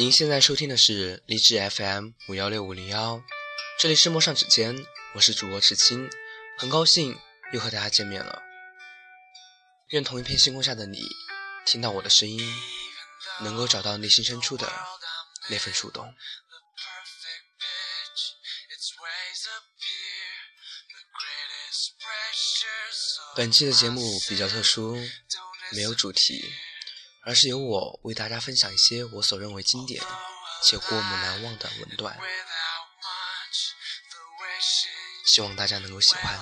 您现在收听的是励志 FM 五幺六五零幺，这里是陌上指尖，我是主播池青，很高兴又和大家见面了。愿同一片星空下的你，听到我的声音，能够找到内心深处的那份触动。本期的节目比较特殊，没有主题。而是由我为大家分享一些我所认为经典且过目难忘的文段，希望大家能够喜欢。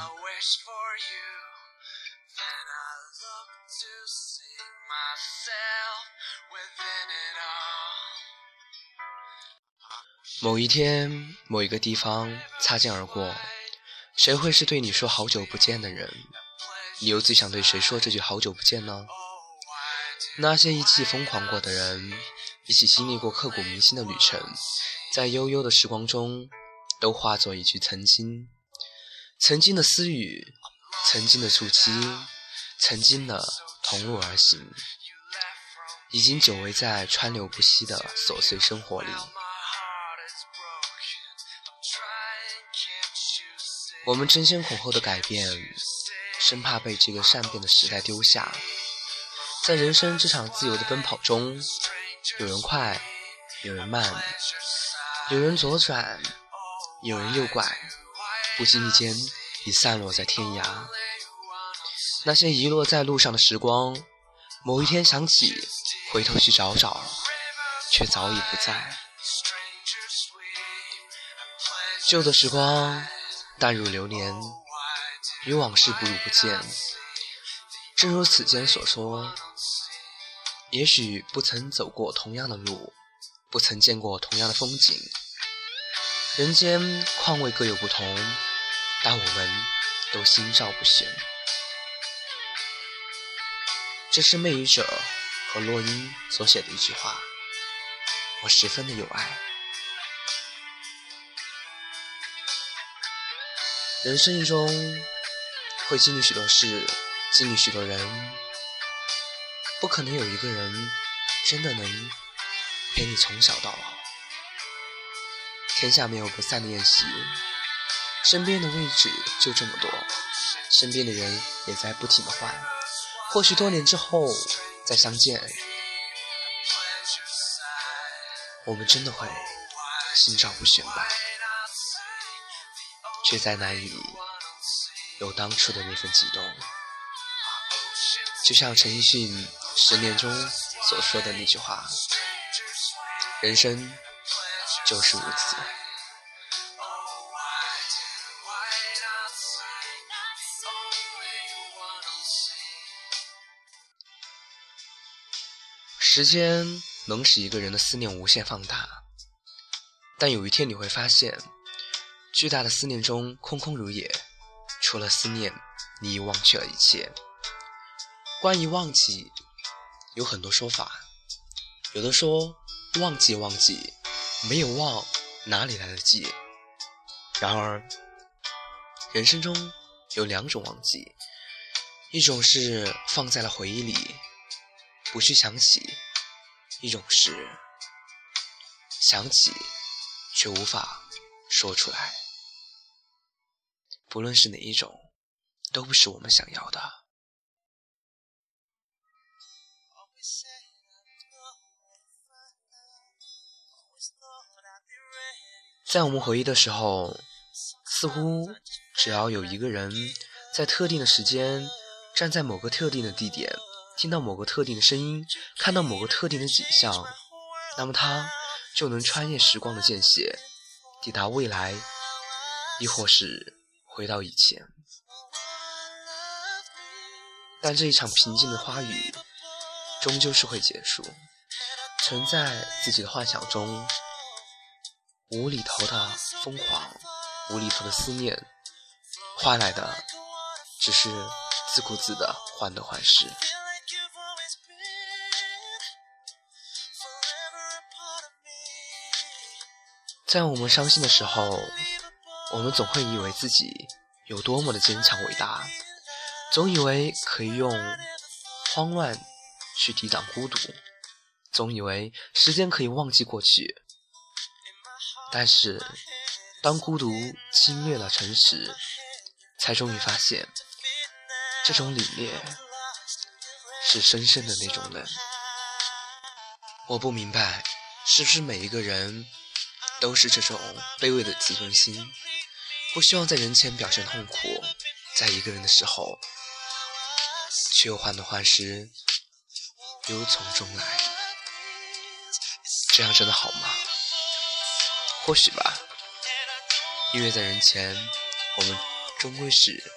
某一天，某一个地方擦肩而过，谁会是对你说好久不见的人？你又最想对谁说这句好久不见呢？那些一起疯狂过的人，一起经历过刻骨铭心的旅程，在悠悠的时光中，都化作一句曾经。曾经的私语，曾经的触期，曾经的同路而行，已经久违在川流不息的琐碎生活里。我们争先恐后的改变，生怕被这个善变的时代丢下。在人生这场自由的奔跑中，有人快，有人慢，有人左转，有人右拐，不经意间已散落在天涯。那些遗落在路上的时光，某一天想起，回头去找找，却早已不在。旧的时光淡如流年，与往事不如不见。正如此间所说。也许不曾走过同样的路，不曾见过同样的风景，人间况味各有不同，但我们都心照不宣。这是魅语者和洛英所写的一句话，我十分的有爱。人生中会经历许多事，经历许多人。不可能有一个人真的能陪你从小到老。天下没有不散的宴席，身边的位置就这么多，身边的人也在不停的换。或许多年之后再相见，我们真的会心照不宣吧？却再难以有当初的那份激动。就像陈奕迅。十年中所说的那句话：“人生就是如此。”时间能使一个人的思念无限放大，但有一天你会发现，巨大的思念中空空如也，除了思念，你已忘却了一切。关于忘记。有很多说法，有的说忘记忘记，没有忘哪里来的记？然而，人生中有两种忘记，一种是放在了回忆里，不去想起；一种是想起却无法说出来。不论是哪一种，都不是我们想要的。在我们回忆的时候，似乎只要有一个人在特定的时间，站在某个特定的地点，听到某个特定的声音，看到某个特定的景象，那么他就能穿越时光的间隙，抵达未来，亦或是回到以前。但这一场平静的花语，终究是会结束。存在自己的幻想中。无厘头的疯狂，无厘头的思念，换来的只是自顾自的患得患失。在我们伤心的时候，我们总会以为自己有多么的坚强伟大，总以为可以用慌乱去抵挡孤独，总以为时间可以忘记过去，但是当孤独侵略了诚实，才终于发现，这种凛冽是深深的那种冷。我不明白，是不是每一个人都是这种卑微的自尊心，不希望在人前表现痛苦，在一个人的时候，却又患得患失，忧从中来。这样真的好吗？或许吧，因为在人前，我们终归是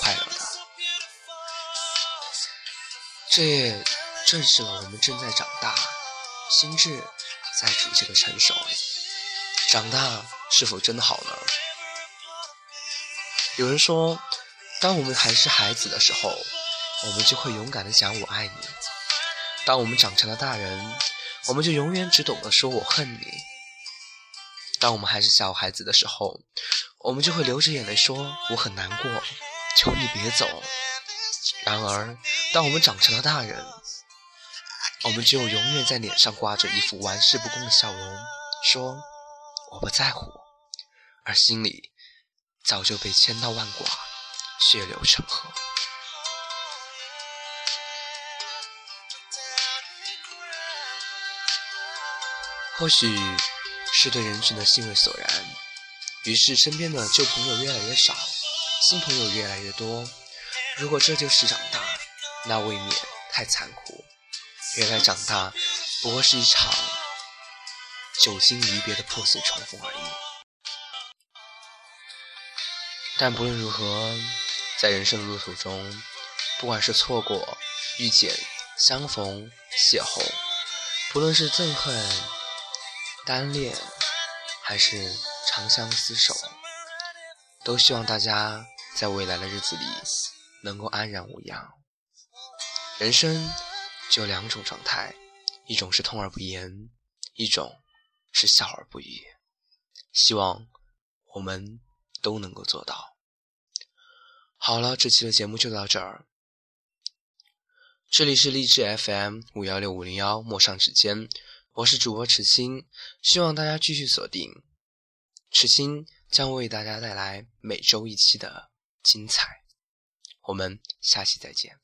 快乐的。这也证实了我们正在长大，心智在逐渐的成熟。长大是否真的好呢？有人说，当我们还是孩子的时候，我们就会勇敢的讲“我爱你”；当我们长成了大人，我们就永远只懂得说“我恨你”。当我们还是小孩子的时候，我们就会流着眼泪说“我很难过，求你别走”。然而，当我们长成了大人，我们就永远在脸上挂着一副玩世不恭的笑容，说“我不在乎”，而心里早就被千刀万剐，血流成河。或许是对人群的兴味所然，于是身边的旧朋友越来越少，新朋友越来越多。如果这就是长大，那未免太残酷。原来长大不过是一场久经离别的破碎重逢而已。但不论如何，在人生的路途中，不管是错过、遇见、相逢、邂逅，不论是憎恨。单恋还是长相厮守，都希望大家在未来的日子里能够安然无恙。人生就两种状态，一种是痛而不言，一种是笑而不语。希望我们都能够做到。好了，这期的节目就到这儿。这里是励志 FM 五幺六五零幺，陌上指尖。我是主播池心，希望大家继续锁定，池心将为大家带来每周一期的精彩，我们下期再见。